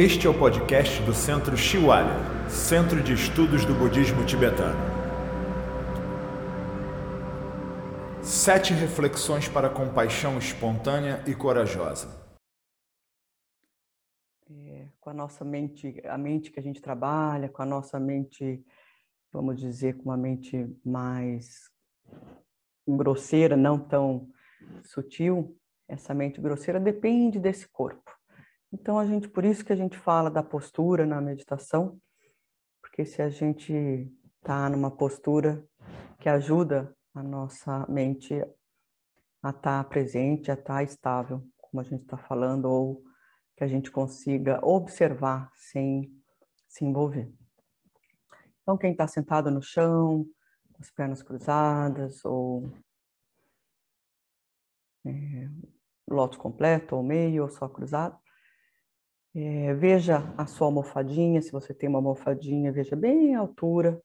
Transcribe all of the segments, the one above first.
Este é o podcast do Centro Shiwalya, Centro de Estudos do Budismo Tibetano. Sete reflexões para compaixão espontânea e corajosa. É, com a nossa mente, a mente que a gente trabalha, com a nossa mente, vamos dizer, com uma mente mais grosseira, não tão sutil, essa mente grosseira depende desse corpo. Então a gente, por isso que a gente fala da postura na meditação, porque se a gente está numa postura que ajuda a nossa mente a estar tá presente, a estar tá estável, como a gente está falando, ou que a gente consiga observar sem se envolver. Então, quem está sentado no chão, com as pernas cruzadas, ou é, lótus completo, ou meio, ou só cruzado, é, veja a sua almofadinha, se você tem uma almofadinha, veja bem a altura,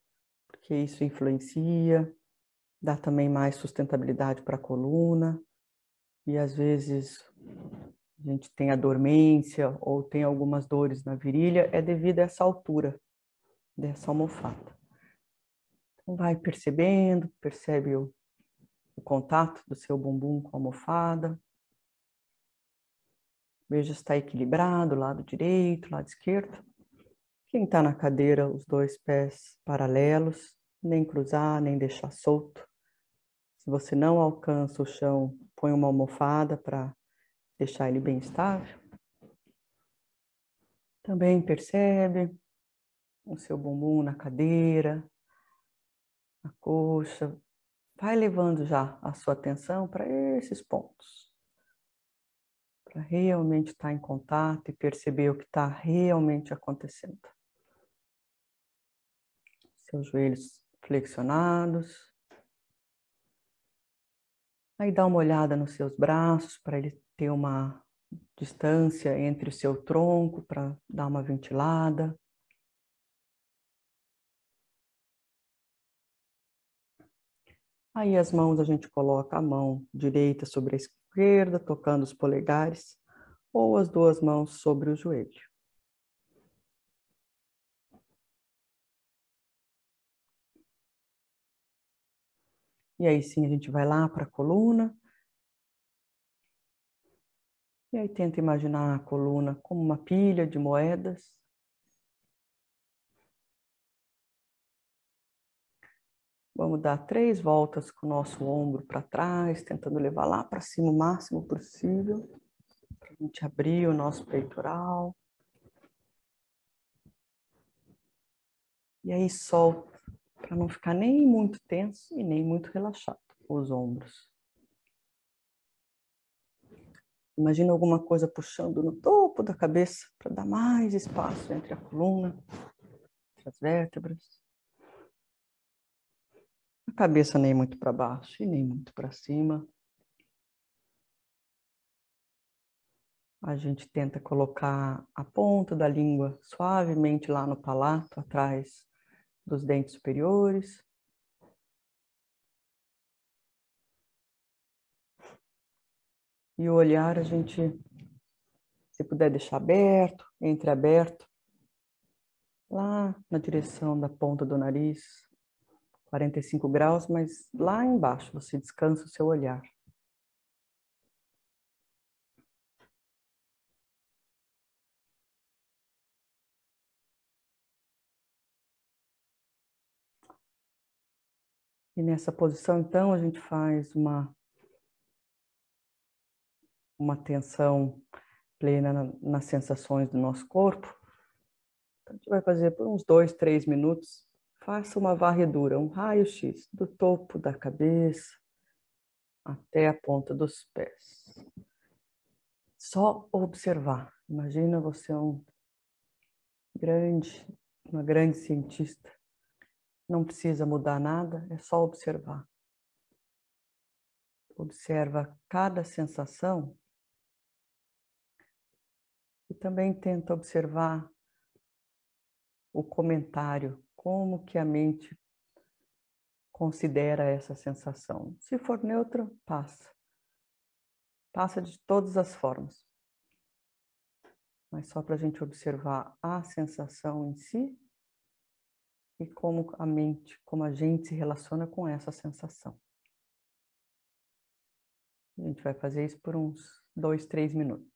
porque isso influencia, dá também mais sustentabilidade para a coluna, e às vezes a gente tem a dormência ou tem algumas dores na virilha, é devido a essa altura dessa almofada. Então vai percebendo, percebe o, o contato do seu bumbum com a almofada, Veja se está equilibrado, lado direito, lado esquerdo. Quem está na cadeira, os dois pés paralelos, nem cruzar, nem deixar solto. Se você não alcança o chão, põe uma almofada para deixar ele bem estável. Também percebe o seu bumbum na cadeira, a coxa. Vai levando já a sua atenção para esses pontos para realmente estar em contato e perceber o que está realmente acontecendo. Seus joelhos flexionados. Aí dá uma olhada nos seus braços para ele ter uma distância entre o seu tronco para dar uma ventilada. Aí as mãos a gente coloca a mão direita sobre a esquerda, tocando os polegares, ou as duas mãos sobre o joelho. E aí sim a gente vai lá para a coluna. E aí tenta imaginar a coluna como uma pilha de moedas. Vamos dar três voltas com o nosso ombro para trás, tentando levar lá para cima o máximo possível, para a gente abrir o nosso peitoral. E aí solta, para não ficar nem muito tenso e nem muito relaxado os ombros. Imagina alguma coisa puxando no topo da cabeça para dar mais espaço entre a coluna, entre as vértebras. Cabeça nem muito para baixo e nem muito para cima. A gente tenta colocar a ponta da língua suavemente lá no palato, atrás dos dentes superiores. E o olhar a gente, se puder deixar aberto, entreaberto, lá na direção da ponta do nariz. 45 graus, mas lá embaixo você descansa o seu olhar. E nessa posição, então, a gente faz uma, uma atenção plena na, nas sensações do nosso corpo. Então, a gente vai fazer por uns dois, três minutos Faça uma varredura, um raio-x do topo da cabeça até a ponta dos pés. Só observar. Imagina você um grande, uma grande cientista. Não precisa mudar nada, é só observar. Observa cada sensação e também tenta observar o comentário como que a mente considera essa sensação. Se for neutra, passa. Passa de todas as formas. mas só para a gente observar a sensação em si e como a mente, como a gente se relaciona com essa sensação. A gente vai fazer isso por uns dois, três minutos.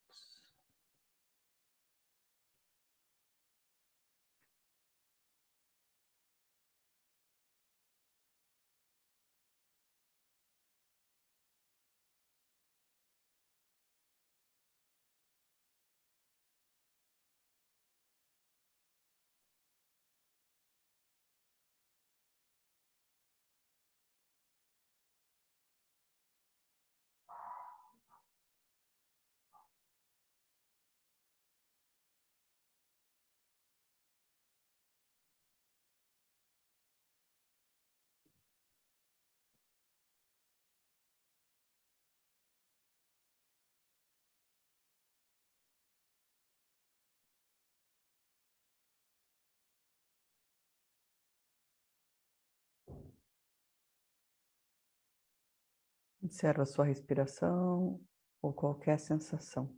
Observa a sua respiração ou qualquer sensação.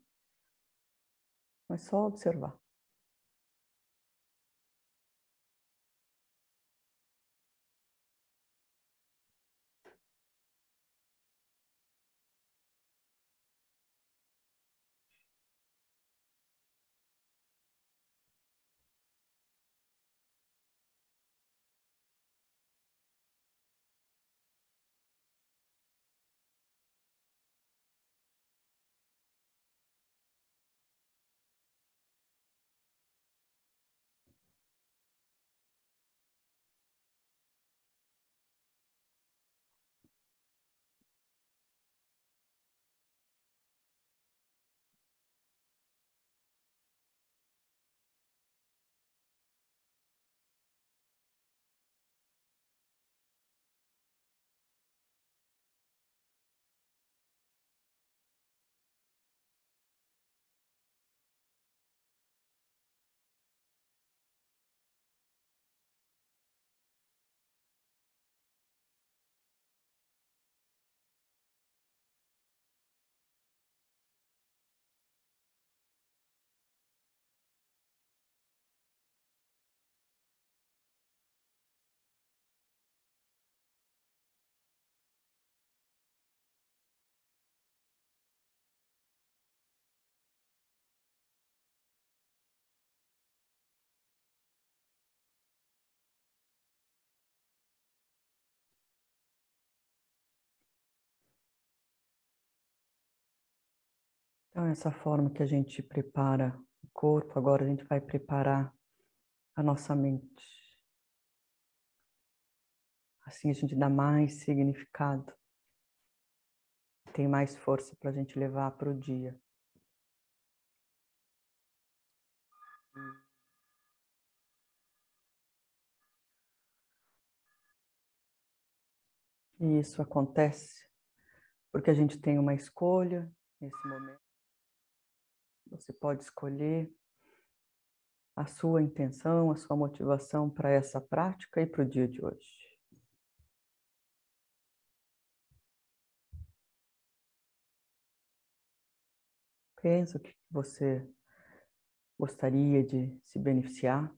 Mas só observar. Então, essa forma que a gente prepara o corpo, agora a gente vai preparar a nossa mente. Assim a gente dá mais significado, tem mais força para a gente levar para o dia. E isso acontece porque a gente tem uma escolha nesse momento. Você pode escolher a sua intenção, a sua motivação para essa prática e para o dia de hoje. Pensa o que você gostaria de se beneficiar,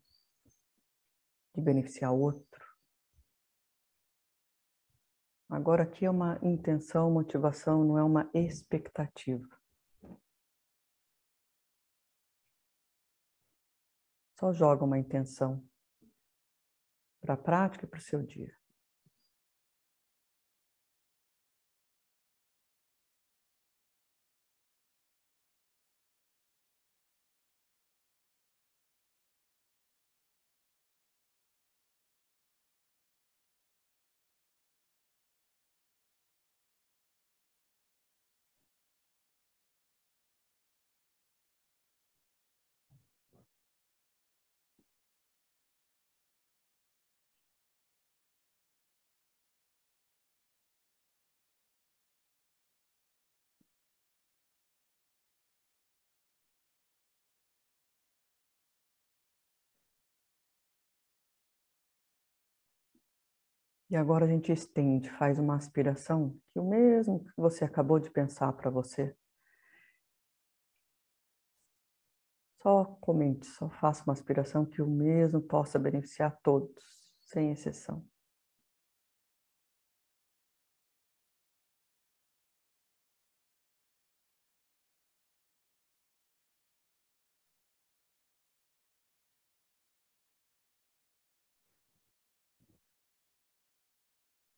de beneficiar outro. Agora aqui é uma intenção, motivação, não é uma expectativa. Só joga uma intenção para a prática e para o seu dia. E agora a gente estende, faz uma aspiração, que o mesmo que você acabou de pensar para você, Só comente, só faça uma aspiração que o mesmo possa beneficiar todos, sem exceção.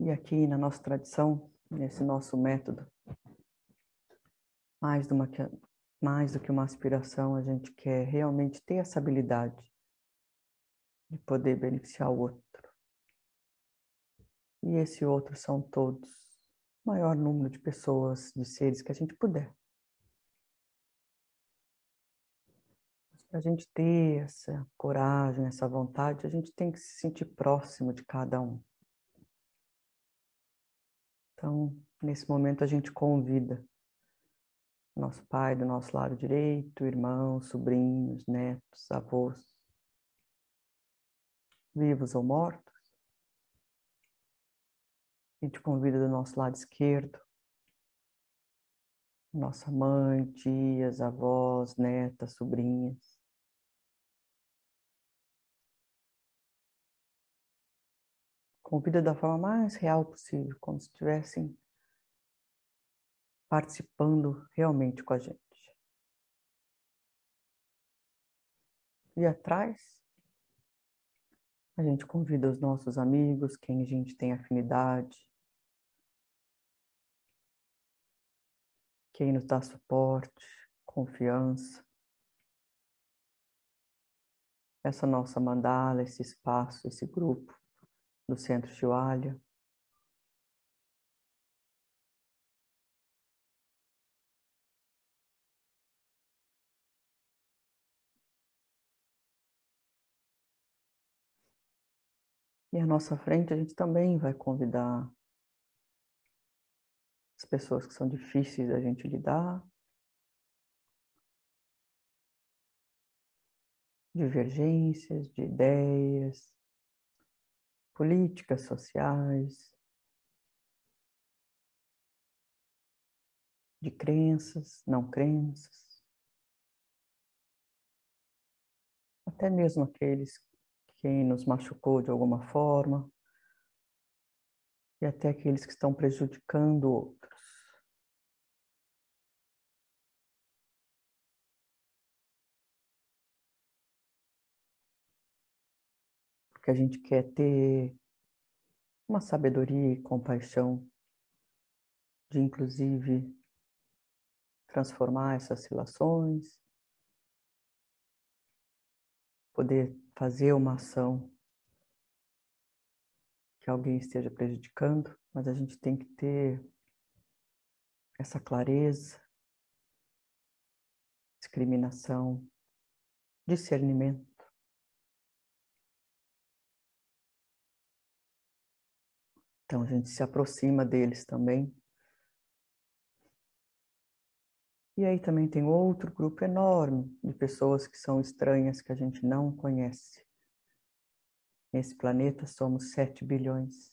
E aqui na nossa tradição, nesse nosso método, mais, uma, mais do que uma aspiração, a gente quer realmente ter essa habilidade de poder beneficiar o outro. E esse outro são todos, o maior número de pessoas, de seres que a gente puder. Para a gente ter essa coragem, essa vontade, a gente tem que se sentir próximo de cada um. Então, nesse momento, a gente convida nosso pai do nosso lado direito, irmãos, sobrinhos, netos, avós, vivos ou mortos. A gente convida do nosso lado esquerdo, nossa mãe, tias, avós, netas, sobrinhas. Convida da forma mais real possível, como se estivessem participando realmente com a gente. E atrás, a gente convida os nossos amigos, quem a gente tem afinidade, quem nos dá suporte, confiança. Essa nossa mandala, esse espaço, esse grupo do Centro Chihuahua. E à nossa frente a gente também vai convidar as pessoas que são difíceis da gente lidar, divergências de ideias, políticas sociais, de crenças, não crenças, até mesmo aqueles quem nos machucou de alguma forma e até aqueles que estão prejudicando outros. Porque a gente quer ter uma sabedoria e compaixão de, inclusive, transformar essas relações, poder fazer uma ação que alguém esteja prejudicando, mas a gente tem que ter essa clareza, discriminação, discernimento. Então a gente se aproxima deles também E aí também tem outro grupo enorme de pessoas que são estranhas, que a gente não conhece. Nesse planeta somos 7 bilhões.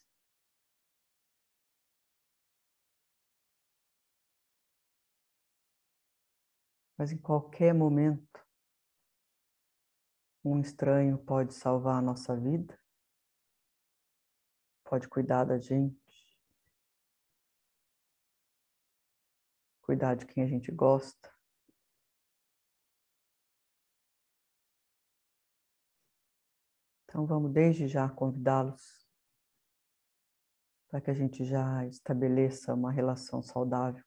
Mas em qualquer momento, um estranho pode salvar a nossa vida, pode cuidar da gente, cuidar de quem a gente gosta. Então vamos desde já convidá-los para que a gente já estabeleça uma relação saudável.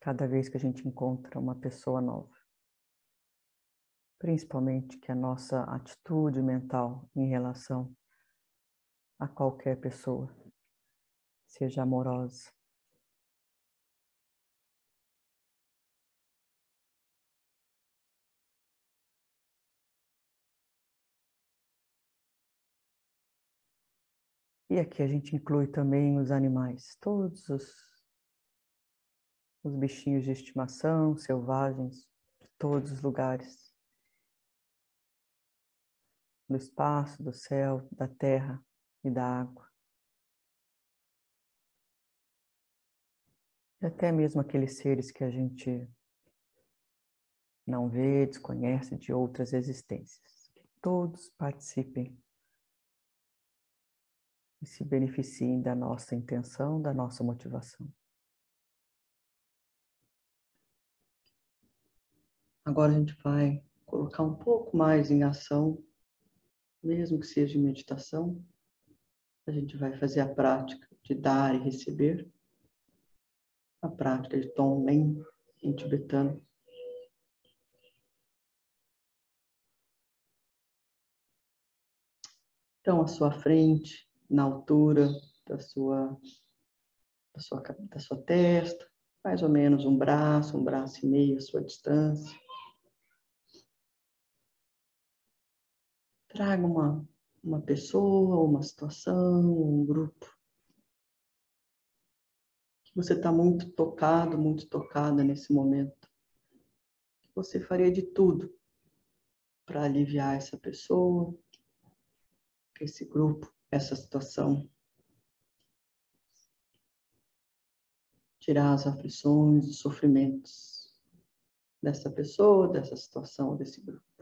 Cada vez que a gente encontra uma pessoa nova. Principalmente que a nossa atitude mental em relação a qualquer pessoa seja amorosa. E aqui a gente inclui também os animais, todos os, os bichinhos de estimação, selvagens, de todos os lugares. Do espaço, do céu, da terra e da água. E até mesmo aqueles seres que a gente não vê, desconhece de outras existências. Que todos participem e se beneficiem da nossa intenção, da nossa motivação. Agora a gente vai colocar um pouco mais em ação, mesmo que seja de meditação. A gente vai fazer a prática de dar e receber, a prática de Tonglen em tibetano. Então, à sua frente, na altura da sua, da sua, da sua testa, mais ou menos um braço, um braço e meio à sua distância. Traga uma, uma pessoa, uma situação, um grupo que você está muito tocado, muito tocada nesse momento. Você faria de tudo para aliviar essa pessoa, esse grupo, essa situação. Tirar as aflições, os sofrimentos dessa pessoa, dessa situação, desse grupo.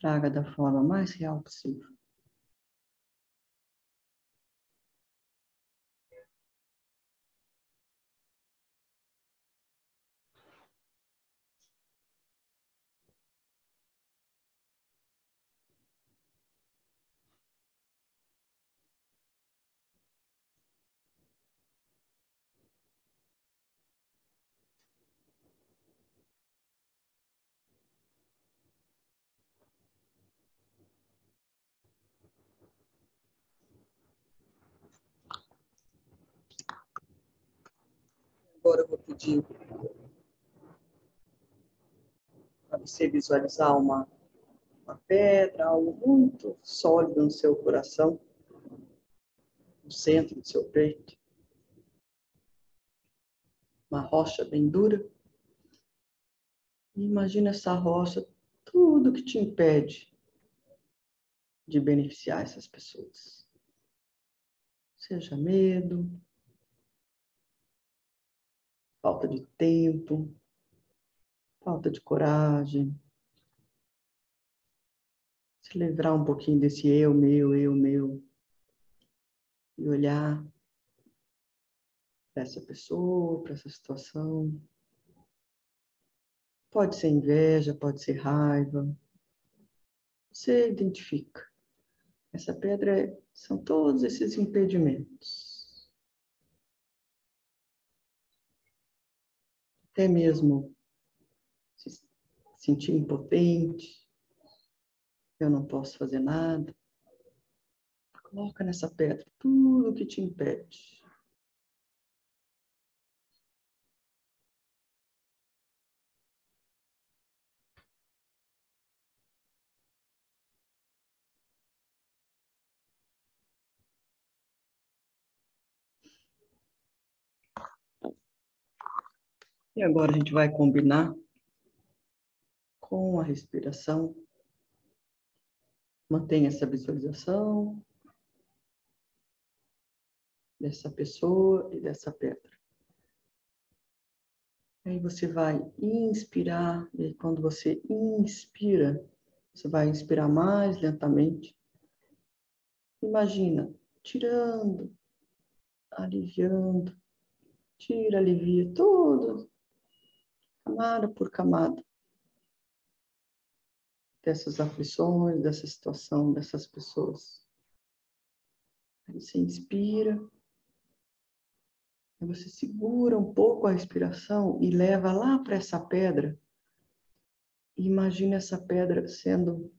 Traga da forma mais real possível. Agora eu vou pedir para você visualizar uma, uma pedra, algo muito sólido no seu coração, no centro do seu peito. Uma rocha bem dura. Imagina essa rocha, tudo que te impede de beneficiar essas pessoas. Seja medo, falta de tempo, falta de coragem. Se livrar um pouquinho desse eu, meu, eu, meu. E olhar para essa pessoa, para essa situação. Pode ser inveja, pode ser raiva. Você identifica. Essa pedra é, são todos esses impedimentos. Até mesmo se sentir impotente, eu não posso fazer nada. Coloca nessa pedra tudo que te impede. E agora a gente vai combinar com a respiração. Mantenha essa visualização dessa pessoa e dessa pedra. Aí você vai inspirar, e quando você inspira, você vai inspirar mais lentamente. Imagina, tirando, aliviando, tira, alivia tudo camada por camada, dessas aflições, dessa situação, dessas pessoas. Aí você inspira, aí você segura um pouco a respiração e leva lá para essa pedra. E imagina essa pedra sendo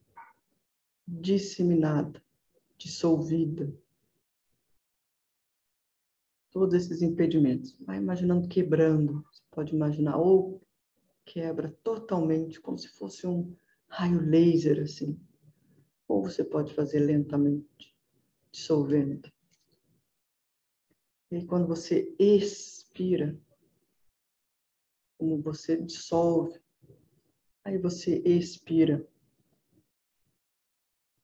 disseminada, dissolvida. Todos esses impedimentos. Vai imaginando quebrando. Você pode imaginar ou quebra totalmente, como se fosse um raio laser, assim. Ou você pode fazer lentamente, dissolvendo. E quando você expira, como você dissolve, aí você expira,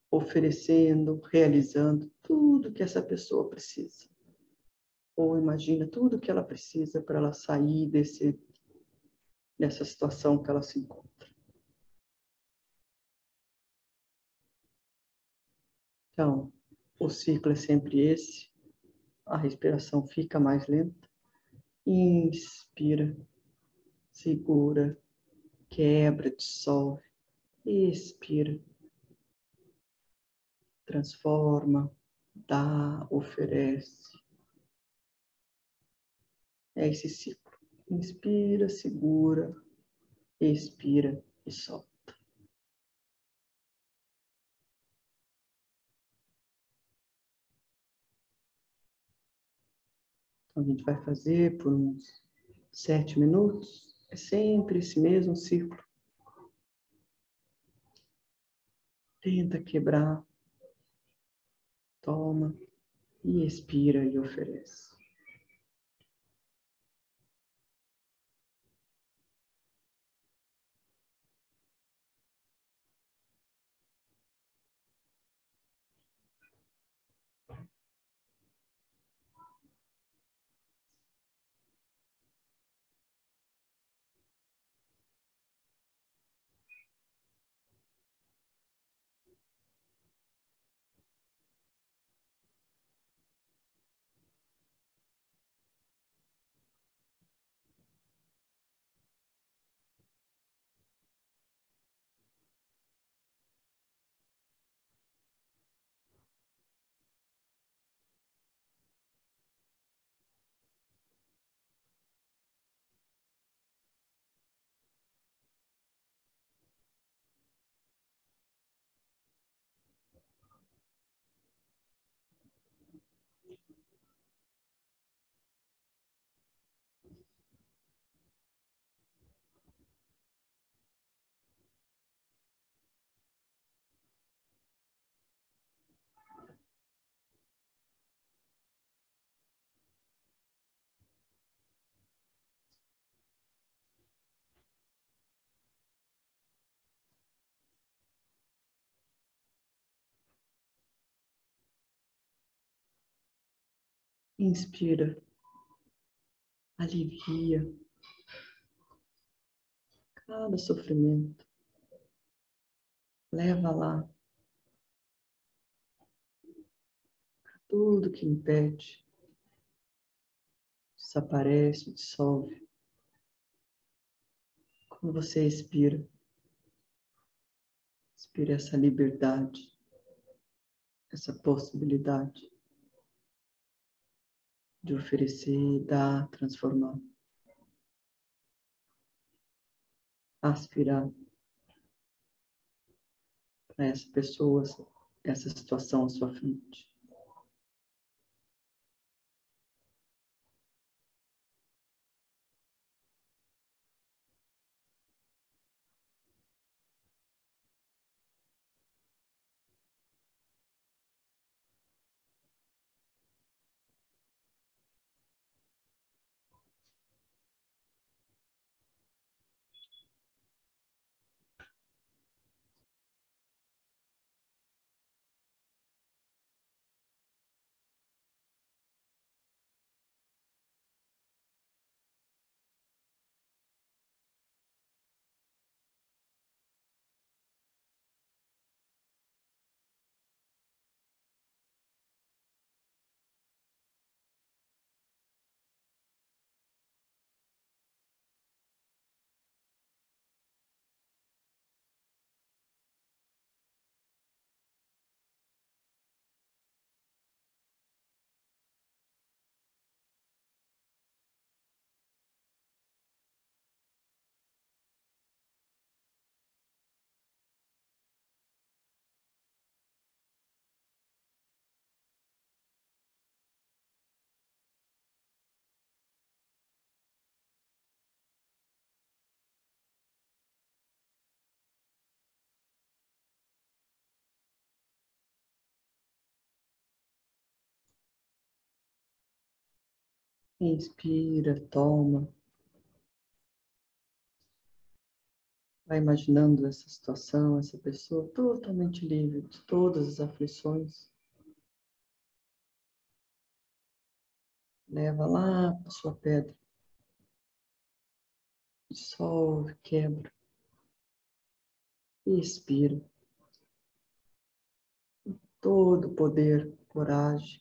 oferecendo, realizando tudo que essa pessoa precisa. Ou imagina tudo que ela precisa para ela sair desse nessa situação que ela se encontra. Então, o ciclo é sempre esse. A respiração fica mais lenta. Inspira, segura, quebra, dissolve. Expira, transforma, dá, oferece. É esse ciclo. Inspira, segura, expira e solta. Então, a gente vai fazer por uns sete minutos. É sempre esse mesmo ciclo. Tenta quebrar. Toma e expira e oferece. Inspira, alivia cada sofrimento, leva lá tudo que impede, desaparece, dissolve. Quando você expira, expira essa liberdade, essa possibilidade de oferecer, dar, transformar. Aspirar para essa pessoa, essa situação à sua frente. Inspira, toma. Vai imaginando essa situação, essa pessoa totalmente livre de todas as aflições. Leva lá a sua pedra. dissolve, quebra e. Todo poder, coragem,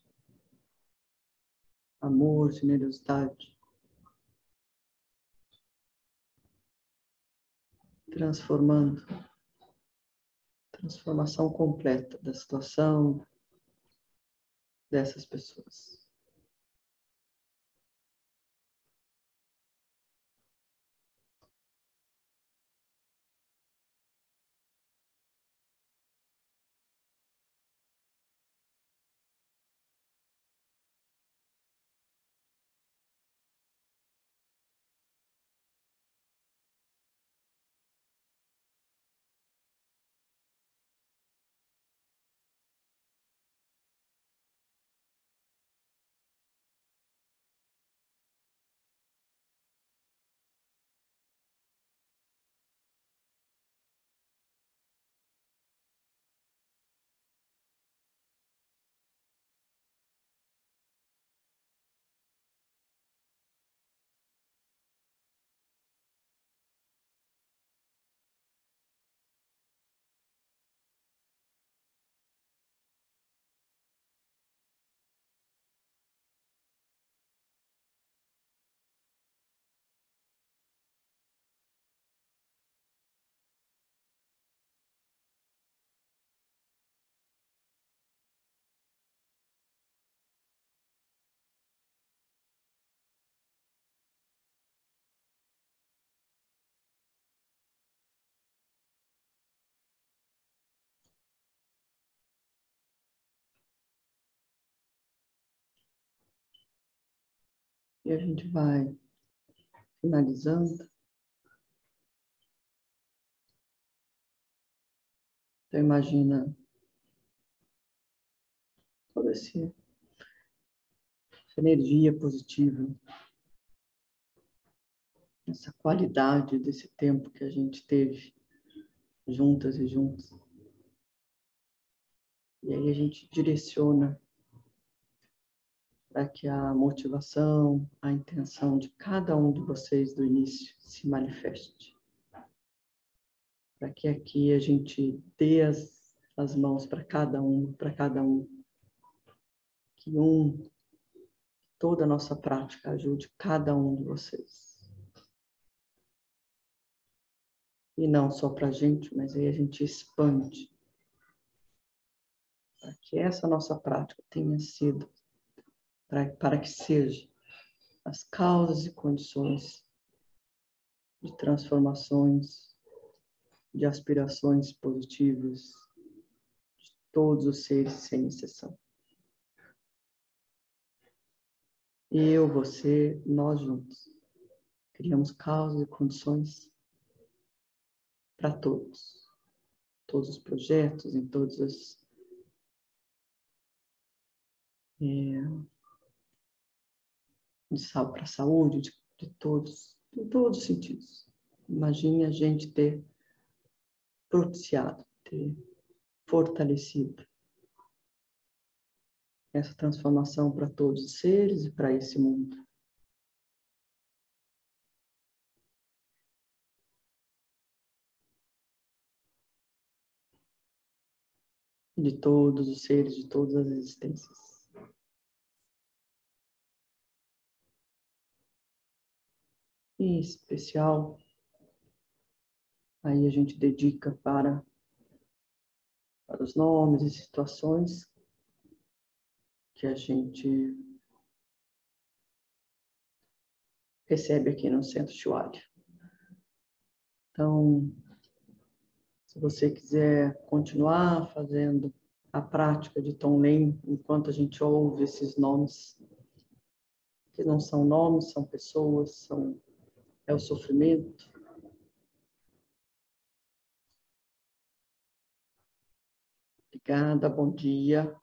amor, generosidade. Transformando, transformação completa da situação dessas pessoas. E a gente vai finalizando. Então imagina toda essa energia positiva, essa qualidade desse tempo que a gente teve juntas e juntos. E aí a gente direciona para que a motivação, a intenção de cada um de vocês do início se manifeste. Para que aqui a gente dê as, as mãos para cada um, para cada um. Que um, toda a nossa prática ajude cada um de vocês. E não só para a gente, mas aí a gente expande. Para que essa nossa prática tenha sido para, para que seja as causas e condições de transformações, de aspirações positivas de todos os seres sem exceção. Eu, você, nós juntos criamos causas e condições para todos, todos os projetos, em todas as é, para a saúde de, de todos, em todos os sentidos. Imagine a gente ter propiciado, ter fortalecido essa transformação para todos os seres e para esse mundo. De todos os seres, de todas as existências. E especial. Aí a gente dedica para, para os nomes e situações que a gente recebe aqui no Centro Chihuahua. Então, se você quiser continuar fazendo a prática de Tom Lane enquanto a gente ouve esses nomes, que não são nomes, são pessoas, são é o sofrimento. Obrigada, bom dia.